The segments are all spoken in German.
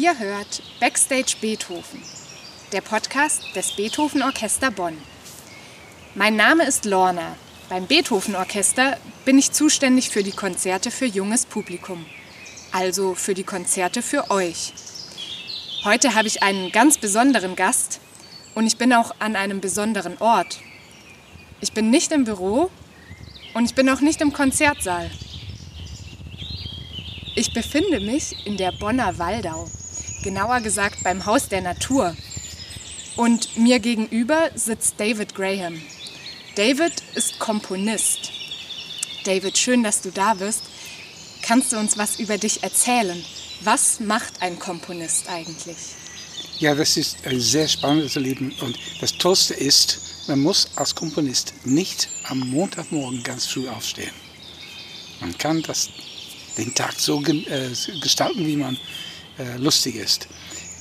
Ihr hört Backstage Beethoven, der Podcast des Beethoven Orchester Bonn. Mein Name ist Lorna. Beim Beethoven Orchester bin ich zuständig für die Konzerte für junges Publikum, also für die Konzerte für euch. Heute habe ich einen ganz besonderen Gast und ich bin auch an einem besonderen Ort. Ich bin nicht im Büro und ich bin auch nicht im Konzertsaal. Ich befinde mich in der Bonner Waldau, genauer gesagt beim Haus der Natur. Und mir gegenüber sitzt David Graham. David ist Komponist. David, schön, dass du da bist. Kannst du uns was über dich erzählen? Was macht ein Komponist eigentlich? Ja, das ist ein sehr spannendes Leben und das Tollste ist, man muss als Komponist nicht am Montagmorgen ganz früh aufstehen. Man kann das den Tag so äh, gestalten, wie man äh, lustig ist.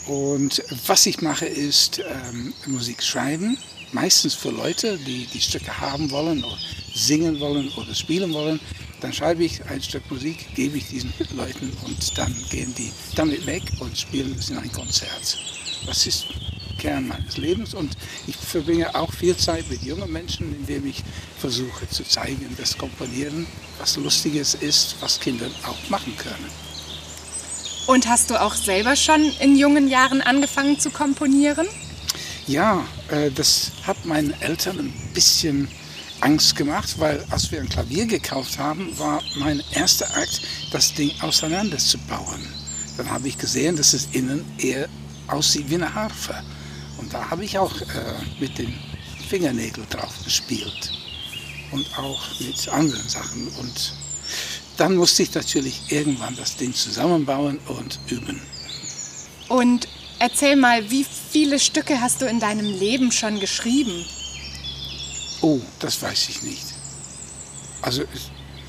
Und was ich mache, ist ähm, Musik schreiben, meistens für Leute, die die Stücke haben wollen oder singen wollen oder spielen wollen. Dann schreibe ich ein Stück Musik, gebe ich diesen Leuten und dann gehen die damit weg und spielen es in ein Konzert. Das ist Kern meines Lebens und ich verbringe auch viel Zeit mit jungen Menschen, indem ich versuche zu zeigen, dass Komponieren was Lustiges ist, was Kinder auch machen können. Und hast du auch selber schon in jungen Jahren angefangen zu komponieren? Ja, äh, das hat meinen Eltern ein bisschen Angst gemacht, weil als wir ein Klavier gekauft haben, war mein erster Akt, das Ding auseinanderzubauen. Dann habe ich gesehen, dass es innen eher aussieht wie eine Harfe. Und da habe ich auch äh, mit den Fingernägeln drauf gespielt und auch mit anderen Sachen. Und dann musste ich natürlich irgendwann das Ding zusammenbauen und üben. Und erzähl mal, wie viele Stücke hast du in deinem Leben schon geschrieben? Oh, das weiß ich nicht. Also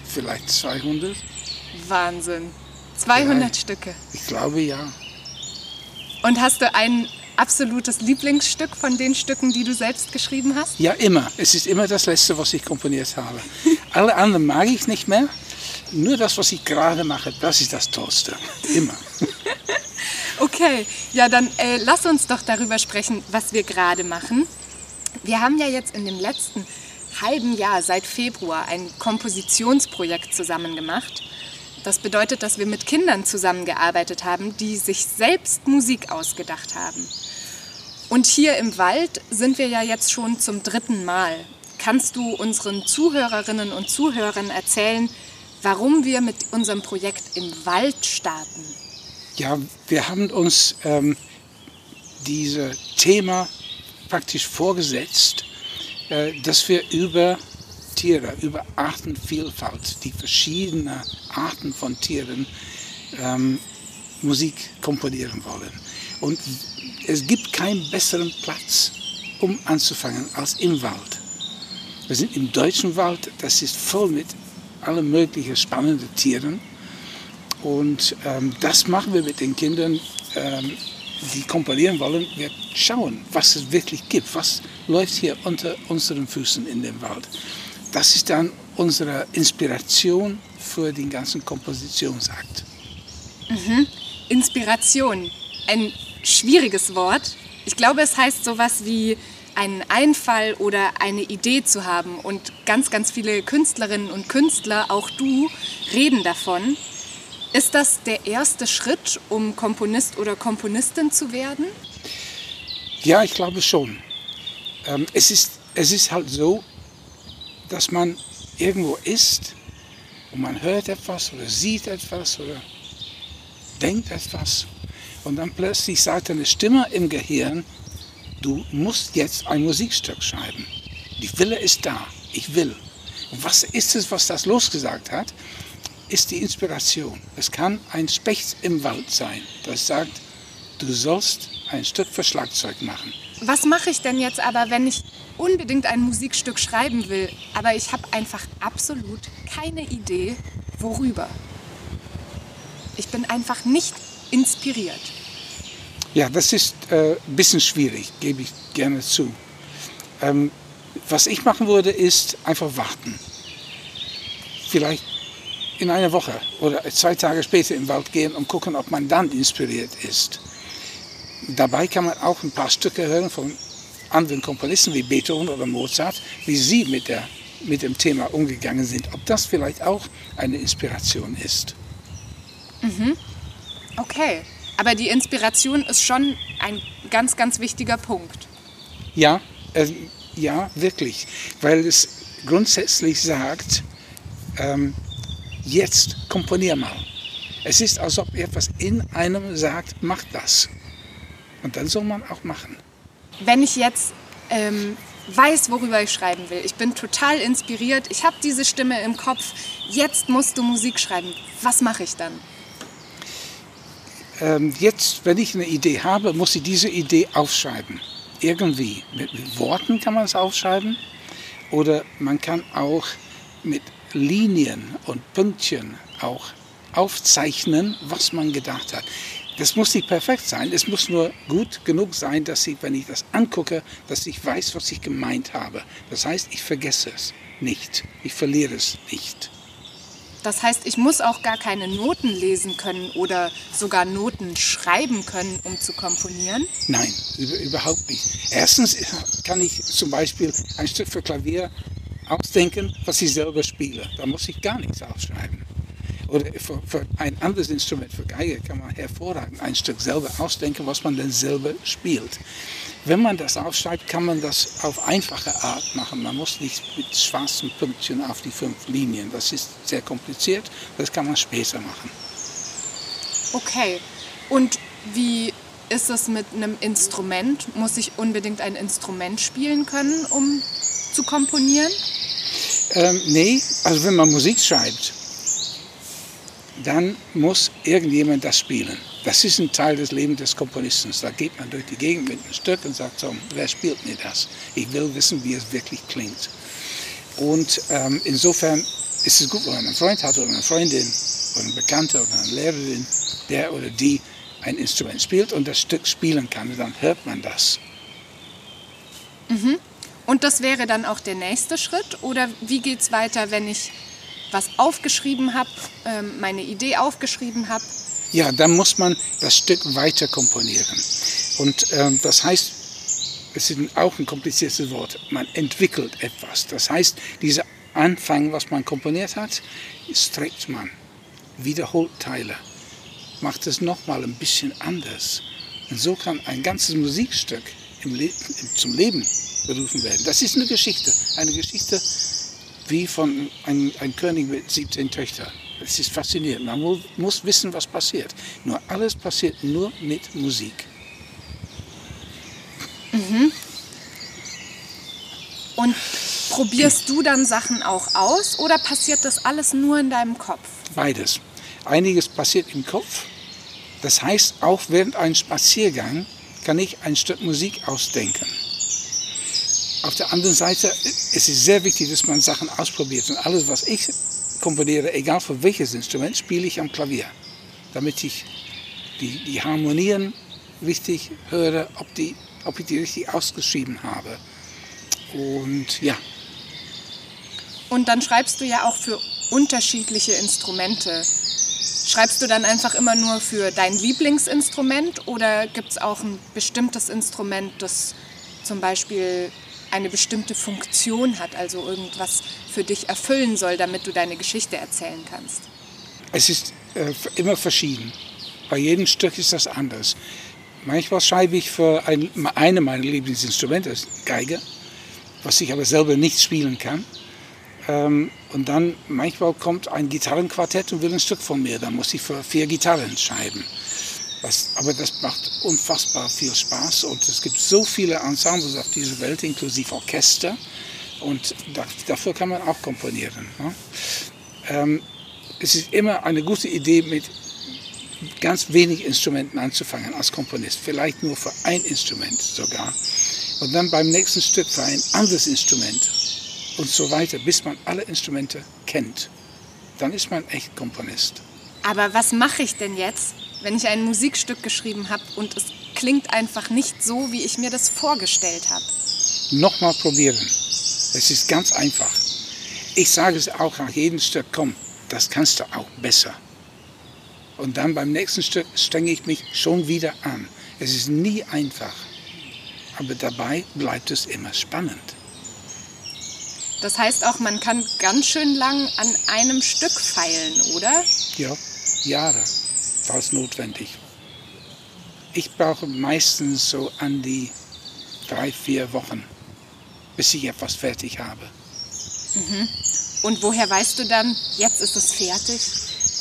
vielleicht 200? Wahnsinn. 200 vielleicht. Stücke. Ich glaube ja. Und hast du ein absolutes Lieblingsstück von den Stücken, die du selbst geschrieben hast? Ja, immer. Es ist immer das Letzte, was ich komponiert habe. Alle anderen mag ich nicht mehr. Nur das, was ich gerade mache, das ist das Tollste. Immer. okay, ja, dann äh, lass uns doch darüber sprechen, was wir gerade machen. Wir haben ja jetzt in dem letzten halben Jahr, seit Februar, ein Kompositionsprojekt zusammen gemacht. Das bedeutet, dass wir mit Kindern zusammengearbeitet haben, die sich selbst Musik ausgedacht haben. Und hier im Wald sind wir ja jetzt schon zum dritten Mal. Kannst du unseren Zuhörerinnen und Zuhörern erzählen, warum wir mit unserem Projekt im Wald starten? Ja, wir haben uns ähm, dieses Thema praktisch vorgesetzt, äh, dass wir über Tiere, über Artenvielfalt, die verschiedenen Arten von Tieren ähm, Musik komponieren wollen. Und es gibt keinen besseren Platz, um anzufangen, als im Wald. Wir sind im deutschen Wald, das ist voll mit allen möglichen spannenden Tieren. Und ähm, das machen wir mit den Kindern, ähm, die komponieren wollen. Wir schauen, was es wirklich gibt, was läuft hier unter unseren Füßen in dem Wald das ist dann unsere Inspiration für den ganzen Kompositionsakt. Mhm. Inspiration, ein schwieriges Wort. Ich glaube, es heißt sowas wie einen Einfall oder eine Idee zu haben. Und ganz, ganz viele Künstlerinnen und Künstler, auch du, reden davon. Ist das der erste Schritt, um Komponist oder Komponistin zu werden? Ja, ich glaube schon. Ähm, es, ist, es ist halt so, dass man irgendwo ist und man hört etwas oder sieht etwas oder denkt etwas und dann plötzlich sagt eine Stimme im Gehirn, du musst jetzt ein Musikstück schreiben. Die Wille ist da, ich will. Und was ist es, was das losgesagt hat? Ist die Inspiration. Es kann ein Specht im Wald sein, das sagt, du sollst ein Stück für Schlagzeug machen. Was mache ich denn jetzt aber, wenn ich unbedingt ein Musikstück schreiben will, aber ich habe einfach absolut keine Idee, worüber. Ich bin einfach nicht inspiriert. Ja, das ist äh, ein bisschen schwierig, gebe ich gerne zu. Ähm, was ich machen würde, ist einfach warten. Vielleicht in einer Woche oder zwei Tage später im Wald gehen und gucken, ob man dann inspiriert ist. Dabei kann man auch ein paar Stücke hören von anderen Komponisten wie Beethoven oder Mozart, wie sie mit, der, mit dem Thema umgegangen sind. Ob das vielleicht auch eine Inspiration ist. Mhm. Okay, aber die Inspiration ist schon ein ganz, ganz wichtiger Punkt. Ja, äh, ja, wirklich, weil es grundsätzlich sagt, ähm, jetzt komponier mal. Es ist, als ob etwas in einem sagt, mach das. Und dann soll man auch machen. Wenn ich jetzt ähm, weiß, worüber ich schreiben will, ich bin total inspiriert, ich habe diese Stimme im Kopf, jetzt musst du Musik schreiben, was mache ich dann? Ähm, jetzt, wenn ich eine Idee habe, muss ich diese Idee aufschreiben. Irgendwie. Mit, mit Worten kann man es aufschreiben oder man kann auch mit Linien und Pünktchen auch aufzeichnen, was man gedacht hat. Das muss nicht perfekt sein, es muss nur gut genug sein, dass ich, wenn ich das angucke, dass ich weiß, was ich gemeint habe. Das heißt, ich vergesse es nicht, ich verliere es nicht. Das heißt, ich muss auch gar keine Noten lesen können oder sogar Noten schreiben können, um zu komponieren? Nein, überhaupt nicht. Erstens kann ich zum Beispiel ein Stück für Klavier ausdenken, was ich selber spiele. Da muss ich gar nichts aufschreiben. Oder für, für, ein anderes Instrument, für Geige, kann man hervorragend ein Stück selber ausdenken, was man dann selber spielt. Wenn man das aufschreibt, kann man das auf einfache Art machen. Man muss nicht mit schwarzen Pünktchen auf die fünf Linien. Das ist sehr kompliziert. Das kann man später machen. Okay. Und wie ist es mit einem Instrument? Muss ich unbedingt ein Instrument spielen können, um zu komponieren? Ähm, nee, also wenn man Musik schreibt, dann muss irgendjemand das spielen. Das ist ein Teil des Lebens des Komponisten. Da geht man durch die Gegend mit einem Stück und sagt so, wer spielt mir das? Ich will wissen, wie es wirklich klingt. Und ähm, insofern ist es gut, wenn man einen Freund hat oder eine Freundin oder einen Bekannter oder eine Lehrerin, der oder die ein Instrument spielt und das Stück spielen kann. Dann hört man das. Mhm. Und das wäre dann auch der nächste Schritt? Oder wie geht es weiter, wenn ich was aufgeschrieben habe, ähm, meine Idee aufgeschrieben habe? Ja, dann muss man das Stück weiter komponieren. Und ähm, das heißt, es ist auch ein kompliziertes Wort, man entwickelt etwas. Das heißt, dieser Anfang, was man komponiert hat, streckt man, wiederholt Teile, macht es nochmal ein bisschen anders. Und so kann ein ganzes Musikstück Le zum Leben berufen werden. Das ist eine Geschichte, eine Geschichte wie von einem, einem König mit 17 Töchtern. Es ist faszinierend. Man muss, muss wissen, was passiert. Nur alles passiert nur mit Musik. Mhm. Und probierst du dann Sachen auch aus oder passiert das alles nur in deinem Kopf? Beides. Einiges passiert im Kopf. Das heißt, auch während einem Spaziergang kann ich ein Stück Musik ausdenken. Auf der anderen Seite, es ist sehr wichtig, dass man Sachen ausprobiert. Und alles, was ich komponiere, egal für welches Instrument, spiele ich am Klavier. Damit ich die, die Harmonien richtig höre, ob, die, ob ich die richtig ausgeschrieben habe. Und ja. Und dann schreibst du ja auch für unterschiedliche Instrumente. Schreibst du dann einfach immer nur für dein Lieblingsinstrument oder gibt es auch ein bestimmtes Instrument, das zum Beispiel eine bestimmte Funktion hat, also irgendwas für dich erfüllen soll, damit du deine Geschichte erzählen kannst? Es ist äh, immer verschieden. Bei jedem Stück ist das anders. Manchmal schreibe ich für ein, eine meiner Lieblingsinstrumente, das Geige, was ich aber selber nicht spielen kann. Ähm, und dann manchmal kommt ein Gitarrenquartett und will ein Stück von mir. Dann muss ich für vier Gitarren schreiben. Das, aber das macht unfassbar viel Spaß und es gibt so viele Ensembles auf dieser Welt, inklusive Orchester. Und da, dafür kann man auch komponieren. Ne? Ähm, es ist immer eine gute Idee, mit ganz wenig Instrumenten anzufangen als Komponist. Vielleicht nur für ein Instrument sogar. Und dann beim nächsten Stück für ein anderes Instrument. Und so weiter, bis man alle Instrumente kennt. Dann ist man echt Komponist. Aber was mache ich denn jetzt, wenn ich ein Musikstück geschrieben habe und es klingt einfach nicht so, wie ich mir das vorgestellt habe. Nochmal probieren. Es ist ganz einfach. Ich sage es auch nach jedem Stück, komm, das kannst du auch besser. Und dann beim nächsten Stück strenge ich mich schon wieder an. Es ist nie einfach, aber dabei bleibt es immer spannend. Das heißt auch, man kann ganz schön lang an einem Stück feilen, oder? Ja, Jahre, falls notwendig. Ich brauche meistens so an die drei, vier Wochen, bis ich etwas fertig habe. Mhm. Und woher weißt du dann, jetzt ist es fertig?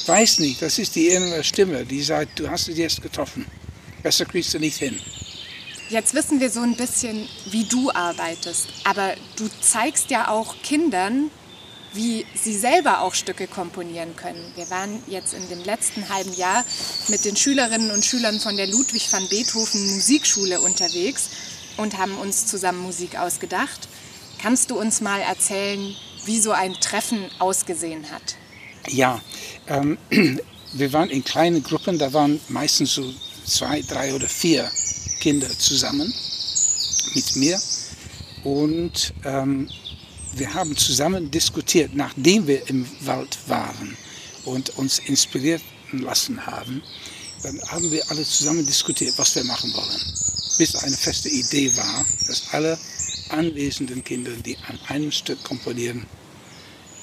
Weiß nicht, das ist die innere Stimme, die sagt, du hast es jetzt getroffen. Besser kriegst du nicht hin. Jetzt wissen wir so ein bisschen, wie du arbeitest. Aber du zeigst ja auch Kindern, wie sie selber auch Stücke komponieren können. Wir waren jetzt in dem letzten halben Jahr mit den Schülerinnen und Schülern von der Ludwig van Beethoven Musikschule unterwegs und haben uns zusammen Musik ausgedacht. Kannst du uns mal erzählen, wie so ein Treffen ausgesehen hat? Ja, ähm, wir waren in kleinen Gruppen, da waren meistens so zwei, drei oder vier Kinder zusammen mit mir und ähm, wir haben zusammen diskutiert, nachdem wir im Wald waren und uns inspirieren lassen haben, dann haben wir alle zusammen diskutiert, was wir machen wollen. Bis eine feste Idee war, dass alle anwesenden Kinder, die an einem Stück komponieren,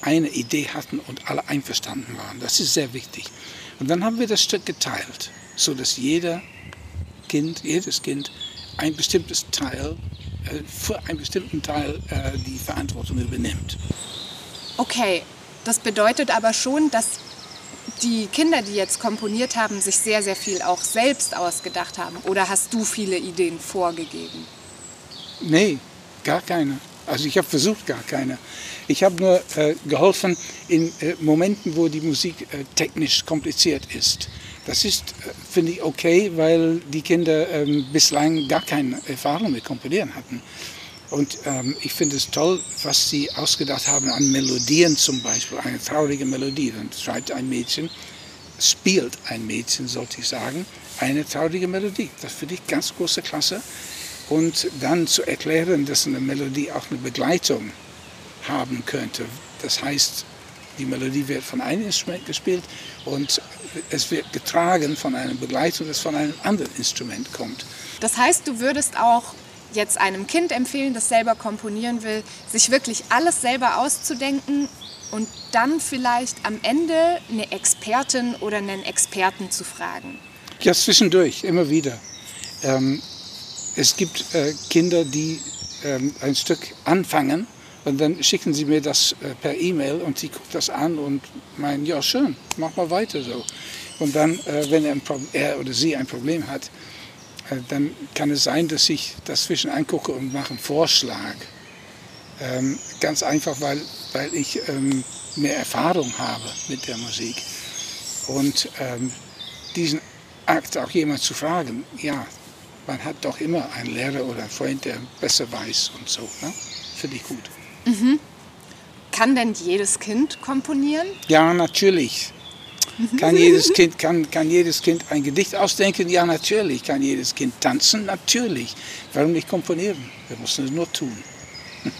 eine Idee hatten und alle einverstanden waren. Das ist sehr wichtig. Und dann haben wir das Stück geteilt, so dass jeder Kind, jedes Kind ein bestimmtes Teil, für einen bestimmten Teil äh, die Verantwortung übernimmt. Okay, das bedeutet aber schon, dass die Kinder, die jetzt komponiert haben, sich sehr, sehr viel auch selbst ausgedacht haben. Oder hast du viele Ideen vorgegeben? Nee, gar keine. Also ich habe versucht, gar keine. Ich habe nur äh, geholfen in äh, Momenten, wo die Musik äh, technisch kompliziert ist. Das ist, äh, finde ich, okay, weil die Kinder ähm, bislang gar keine Erfahrung mit Komponieren hatten. Und ähm, ich finde es toll, was sie ausgedacht haben an Melodien zum Beispiel, eine traurige Melodie. Dann schreibt ein Mädchen, spielt ein Mädchen, sollte ich sagen, eine traurige Melodie. Das finde ich ganz große Klasse. Und dann zu erklären, dass eine Melodie auch eine Begleitung haben könnte. Das heißt, die Melodie wird von einem Instrument gespielt und es wird getragen von einer Begleitung, das von einem anderen Instrument kommt. Das heißt, du würdest auch jetzt einem Kind empfehlen, das selber komponieren will, sich wirklich alles selber auszudenken und dann vielleicht am Ende eine Expertin oder einen Experten zu fragen? Ja, zwischendurch, immer wieder. Ähm, es gibt äh, Kinder, die ähm, ein Stück anfangen und dann schicken sie mir das äh, per E-Mail und sie guckt das an und meinen, ja schön, mach mal weiter so. Und dann, äh, wenn er, er, oder sie ein Problem hat, äh, dann kann es sein, dass ich das zwischen angucke und mache einen Vorschlag. Ähm, ganz einfach, weil, weil ich ähm, mehr Erfahrung habe mit der Musik. Und ähm, diesen Akt auch jemand zu fragen, ja, man hat doch immer einen Lehrer oder einen Freund, der besser weiß und so. Ne? Finde ich gut. Mhm. Kann denn jedes Kind komponieren? Ja, natürlich. Kann jedes, kind, kann, kann jedes Kind ein Gedicht ausdenken? Ja, natürlich. Kann jedes Kind tanzen? Natürlich. Warum nicht komponieren? Wir müssen es nur tun.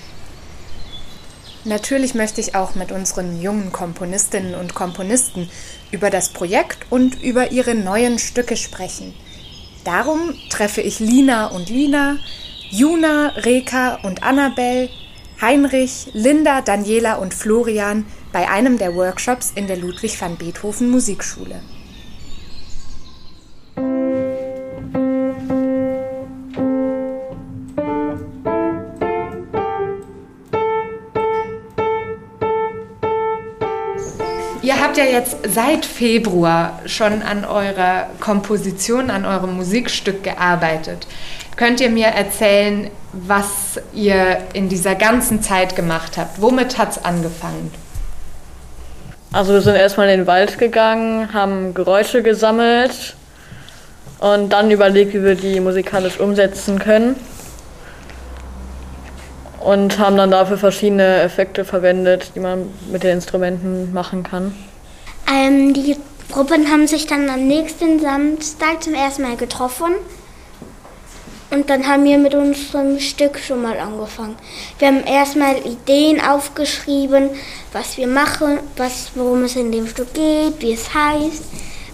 Natürlich möchte ich auch mit unseren jungen Komponistinnen und Komponisten über das Projekt und über ihre neuen Stücke sprechen. Darum treffe ich Lina und Lina, Juna, Reka und Annabelle, Heinrich, Linda, Daniela und Florian bei einem der Workshops in der Ludwig van Beethoven Musikschule. Ihr habt ja jetzt seit Februar schon an eurer Komposition, an eurem Musikstück gearbeitet. Könnt ihr mir erzählen, was ihr in dieser ganzen Zeit gemacht habt? Womit hat es angefangen? Also wir sind erstmal in den Wald gegangen, haben Geräusche gesammelt und dann überlegt, wie wir die musikalisch umsetzen können. Und haben dann dafür verschiedene Effekte verwendet, die man mit den Instrumenten machen kann. Ähm, die Gruppen haben sich dann am nächsten Samstag zum ersten Mal getroffen Und dann haben wir mit unserem Stück schon mal angefangen. Wir haben erstmal Ideen aufgeschrieben, was wir machen, was, worum es in dem Stück geht, wie es heißt,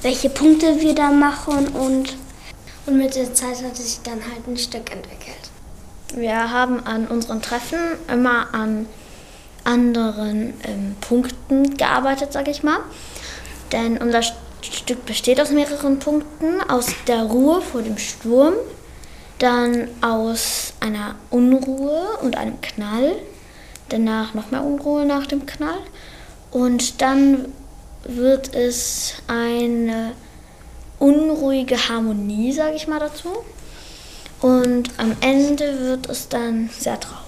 welche Punkte wir da machen und, und mit der Zeit hat sich dann halt ein Stück entwickelt. Wir haben an unseren Treffen immer an anderen ähm, Punkten gearbeitet, sage ich mal. Denn unser Stück besteht aus mehreren Punkten. Aus der Ruhe vor dem Sturm, dann aus einer Unruhe und einem Knall, danach noch mehr Unruhe nach dem Knall und dann wird es eine unruhige Harmonie, sage ich mal dazu. Und am Ende wird es dann sehr traurig.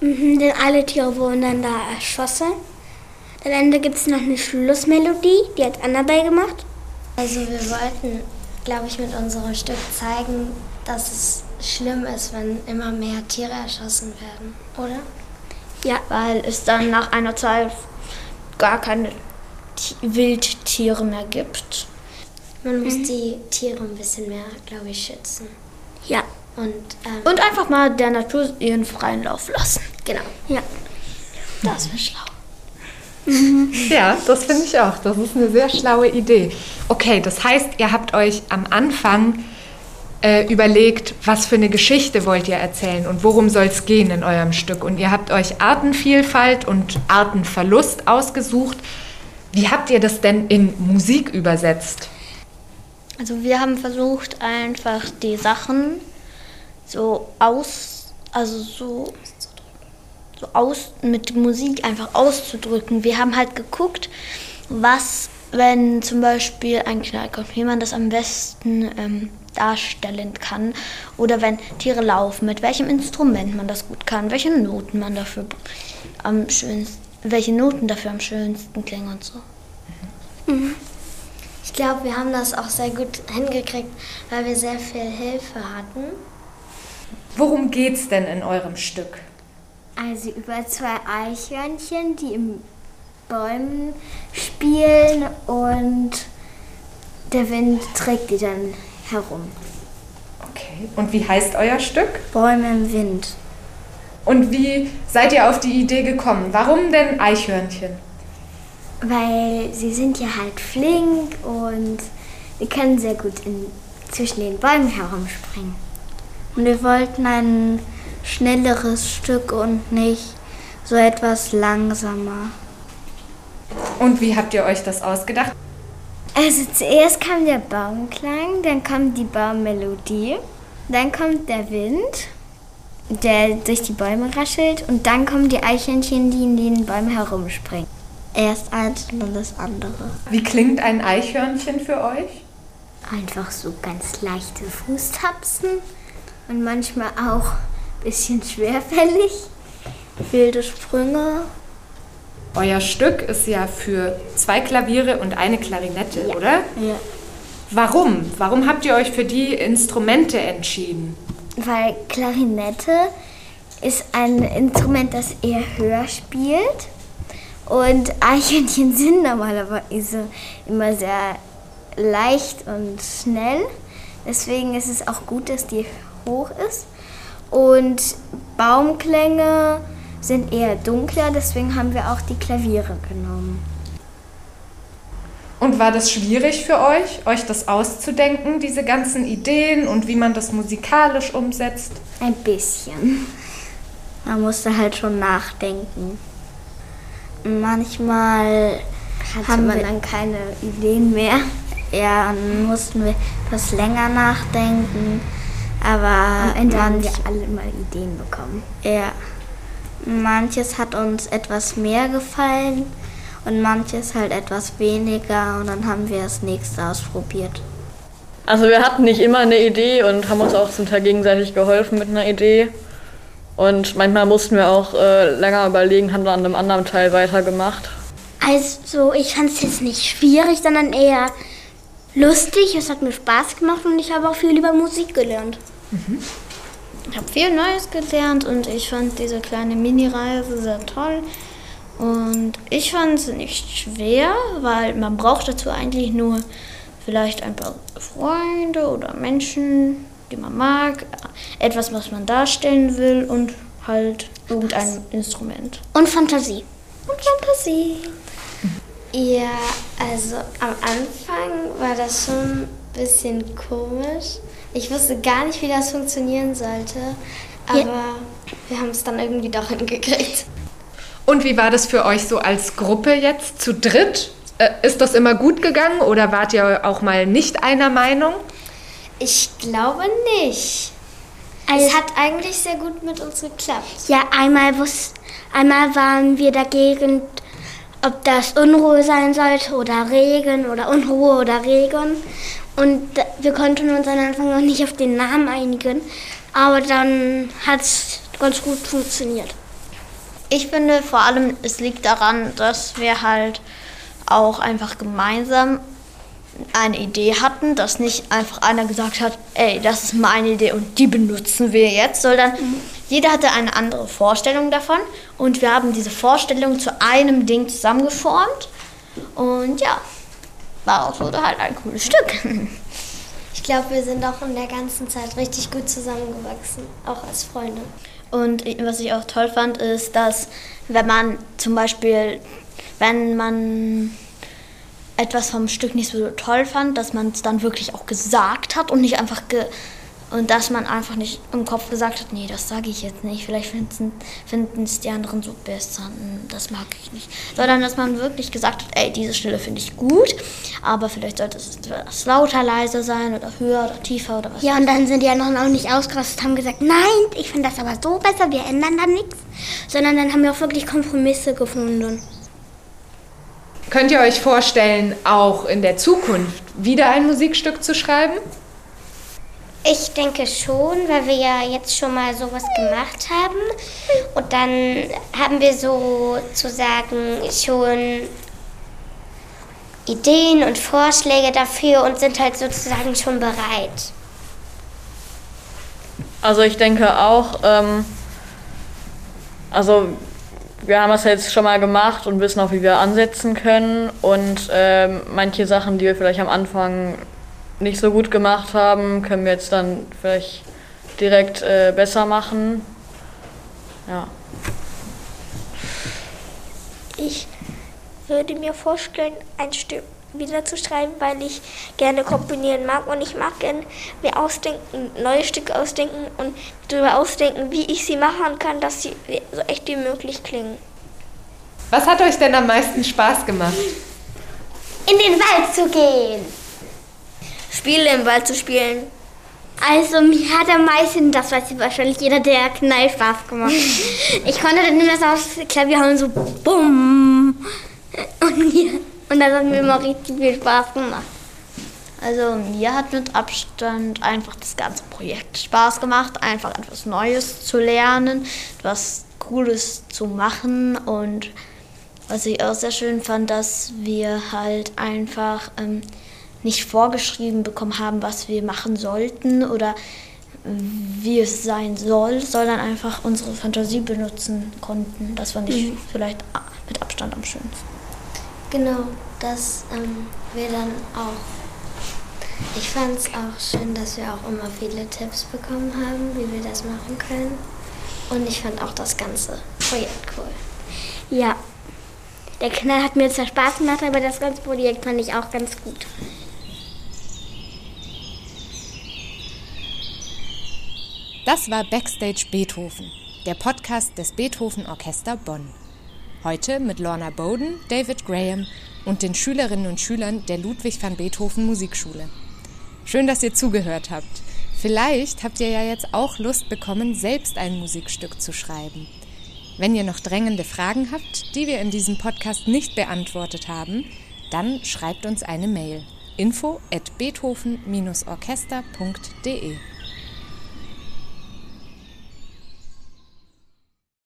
Mhm, denn alle Tiere wurden dann da erschossen. Am Ende gibt es noch eine Schlussmelodie, die hat Annabelle gemacht. Also wir wollten, glaube ich, mit unserem Stück zeigen, dass es schlimm ist, wenn immer mehr Tiere erschossen werden, oder? Ja, weil es dann nach einer Zeit gar keine Wildtiere mehr gibt. Man muss mhm. die Tiere ein bisschen mehr, glaube ich, schützen. Ja. Und, ähm, und einfach mal der Natur ihren freien Lauf lassen. Genau. Ja. Das wäre schlau. Mhm. Ja, das finde ich auch. Das ist eine sehr schlaue Idee. Okay, das heißt, ihr habt euch am Anfang äh, überlegt, was für eine Geschichte wollt ihr erzählen und worum soll es gehen in eurem Stück. Und ihr habt euch Artenvielfalt und Artenverlust ausgesucht. Wie habt ihr das denn in Musik übersetzt? Also wir haben versucht, einfach die Sachen so aus, also so, so aus mit Musik einfach auszudrücken. Wir haben halt geguckt, was, wenn zum Beispiel ein Knall kommt, wie man das am besten ähm, darstellen kann. Oder wenn Tiere laufen, mit welchem Instrument man das gut kann, welche Noten man dafür am schönsten, welche Noten dafür am schönsten klingen und so. Mhm. Ich glaube, wir haben das auch sehr gut hingekriegt, weil wir sehr viel Hilfe hatten. Worum geht's denn in eurem Stück? Also über zwei Eichhörnchen, die im Bäumen spielen und der Wind trägt die dann herum. Okay. Und wie heißt euer Stück? Bäume im Wind. Und wie seid ihr auf die Idee gekommen? Warum denn Eichhörnchen? Weil sie sind ja halt flink und wir können sehr gut in, zwischen den Bäumen herumspringen. Und wir wollten ein schnelleres Stück und nicht so etwas langsamer. Und wie habt ihr euch das ausgedacht? Also zuerst kam der Baumklang, dann kommt die Baummelodie, dann kommt der Wind, der durch die Bäume raschelt und dann kommen die Eichhörnchen, die in den Bäumen herumspringen. Erst eins und dann das andere. Wie klingt ein Eichhörnchen für euch? Einfach so ganz leichte Fußtapsen und manchmal auch ein bisschen schwerfällig, wilde Sprünge euer Stück ist ja für zwei Klaviere und eine Klarinette, ja. oder? Ja. Warum? Warum habt ihr euch für die Instrumente entschieden? Weil Klarinette ist ein Instrument, das eher höher spielt. Und Eichhörnchen sind normalerweise immer sehr leicht und schnell. Deswegen ist es auch gut, dass die hoch ist. Und Baumklänge sind eher dunkler, deswegen haben wir auch die Klaviere genommen. Und war das schwierig für euch, euch das auszudenken, diese ganzen Ideen und wie man das musikalisch umsetzt? Ein bisschen. Man musste halt schon nachdenken. Manchmal hatte haben man dann keine Ideen mehr. Ja, dann mussten wir etwas länger nachdenken. Aber am Ende haben wir alle mal Ideen bekommen. Ja. Manches hat uns etwas mehr gefallen und manches halt etwas weniger und dann haben wir das nächste ausprobiert. Also wir hatten nicht immer eine Idee und haben uns auch zum Teil gegenseitig geholfen mit einer Idee. Und manchmal mussten wir auch äh, länger überlegen, haben dann an einem anderen Teil weitergemacht. Also ich fand es jetzt nicht schwierig, sondern eher lustig. Es hat mir Spaß gemacht und ich habe auch viel über Musik gelernt. Mhm. Ich habe viel Neues gelernt und ich fand diese kleine Mini-Reise sehr toll. Und ich fand es nicht schwer, weil man braucht dazu eigentlich nur vielleicht ein paar Freunde oder Menschen, die man mag, etwas, was man darstellen will und halt irgendein Instrument. Und Fantasie. Und Fantasie. Ja, also am Anfang war das schon ein bisschen komisch. Ich wusste gar nicht, wie das funktionieren sollte, aber ja. wir haben es dann irgendwie doch hingekriegt. Und wie war das für euch so als Gruppe jetzt zu dritt? Äh, ist das immer gut gegangen oder wart ihr auch mal nicht einer Meinung? Ich glaube nicht. Also es hat eigentlich sehr gut mit uns geklappt. Ja, einmal, einmal waren wir dagegen, ob das Unruhe sein sollte oder Regen oder Unruhe oder Regen. Und wir konnten uns am Anfang noch nicht auf den Namen einigen, aber dann hat es ganz gut funktioniert. Ich finde vor allem, es liegt daran, dass wir halt auch einfach gemeinsam eine Idee hatten, dass nicht einfach einer gesagt hat, ey, das ist meine Idee und die benutzen wir jetzt, sondern mhm. jeder hatte eine andere Vorstellung davon und wir haben diese Vorstellung zu einem Ding zusammengeformt und ja, daraus wurde halt ein cooles Stück. Ich glaube, wir sind auch in der ganzen Zeit richtig gut zusammengewachsen, auch als Freunde. Und was ich auch toll fand, ist, dass wenn man zum Beispiel, wenn man etwas vom Stück nicht so toll fand, dass man es dann wirklich auch gesagt hat und nicht einfach ge und dass man einfach nicht im Kopf gesagt hat, nee, das sage ich jetzt nicht, vielleicht finden es die anderen so besser, hm, das mag ich nicht. Sondern dass man wirklich gesagt hat, ey, diese Stelle finde ich gut, aber vielleicht sollte es lauter, leiser sein oder höher oder tiefer oder was. Ja, und dann sind die anderen auch nicht ausgerastet, haben gesagt, nein, ich finde das aber so besser, wir ändern da nichts. Sondern dann haben wir auch wirklich Kompromisse gefunden. Könnt ihr euch vorstellen, auch in der Zukunft wieder ein Musikstück zu schreiben? Ich denke schon, weil wir ja jetzt schon mal sowas gemacht haben. Und dann haben wir sozusagen schon Ideen und Vorschläge dafür und sind halt sozusagen schon bereit. Also ich denke auch, ähm, also wir haben das jetzt schon mal gemacht und wissen auch, wie wir ansetzen können. Und ähm, manche Sachen, die wir vielleicht am Anfang nicht so gut gemacht haben, können wir jetzt dann vielleicht direkt äh, besser machen. Ja. Ich würde mir vorstellen, ein Stück wieder zu schreiben, weil ich gerne komponieren mag und ich mag gerne mir ausdenken, neue Stücke ausdenken und darüber ausdenken, wie ich sie machen kann, dass sie so echt wie möglich klingen. Was hat euch denn am meisten Spaß gemacht? In den Wald zu gehen. Spiele im Wald zu spielen. Also mir hat am meisten, das weiß wahrscheinlich jeder, der Knall Spaß gemacht. ich konnte dann immer so aufs Klavier hauen, so bumm. Und und das hat mir immer richtig viel Spaß gemacht. Also mir hat mit Abstand einfach das ganze Projekt Spaß gemacht, einfach etwas Neues zu lernen, etwas Cooles zu machen und was ich auch sehr schön fand, dass wir halt einfach ähm, nicht vorgeschrieben bekommen haben, was wir machen sollten oder wie es sein soll, sondern einfach unsere Fantasie benutzen konnten. Das fand ich mhm. vielleicht mit Abstand am schönsten. Genau, dass ähm, wir dann auch. Ich fand es auch schön, dass wir auch immer viele Tipps bekommen haben, wie wir das machen können. Und ich fand auch das ganze Projekt cool. Ja, der Knall hat mir zwar Spaß gemacht, aber das ganze Projekt fand ich auch ganz gut. Das war Backstage Beethoven, der Podcast des Beethoven Orchester Bonn. Heute mit Lorna Bowden, David Graham und den Schülerinnen und Schülern der Ludwig van Beethoven Musikschule. Schön, dass ihr zugehört habt. Vielleicht habt ihr ja jetzt auch Lust bekommen, selbst ein Musikstück zu schreiben. Wenn ihr noch drängende Fragen habt, die wir in diesem Podcast nicht beantwortet haben, dann schreibt uns eine Mail. info at beethoven-orchester.de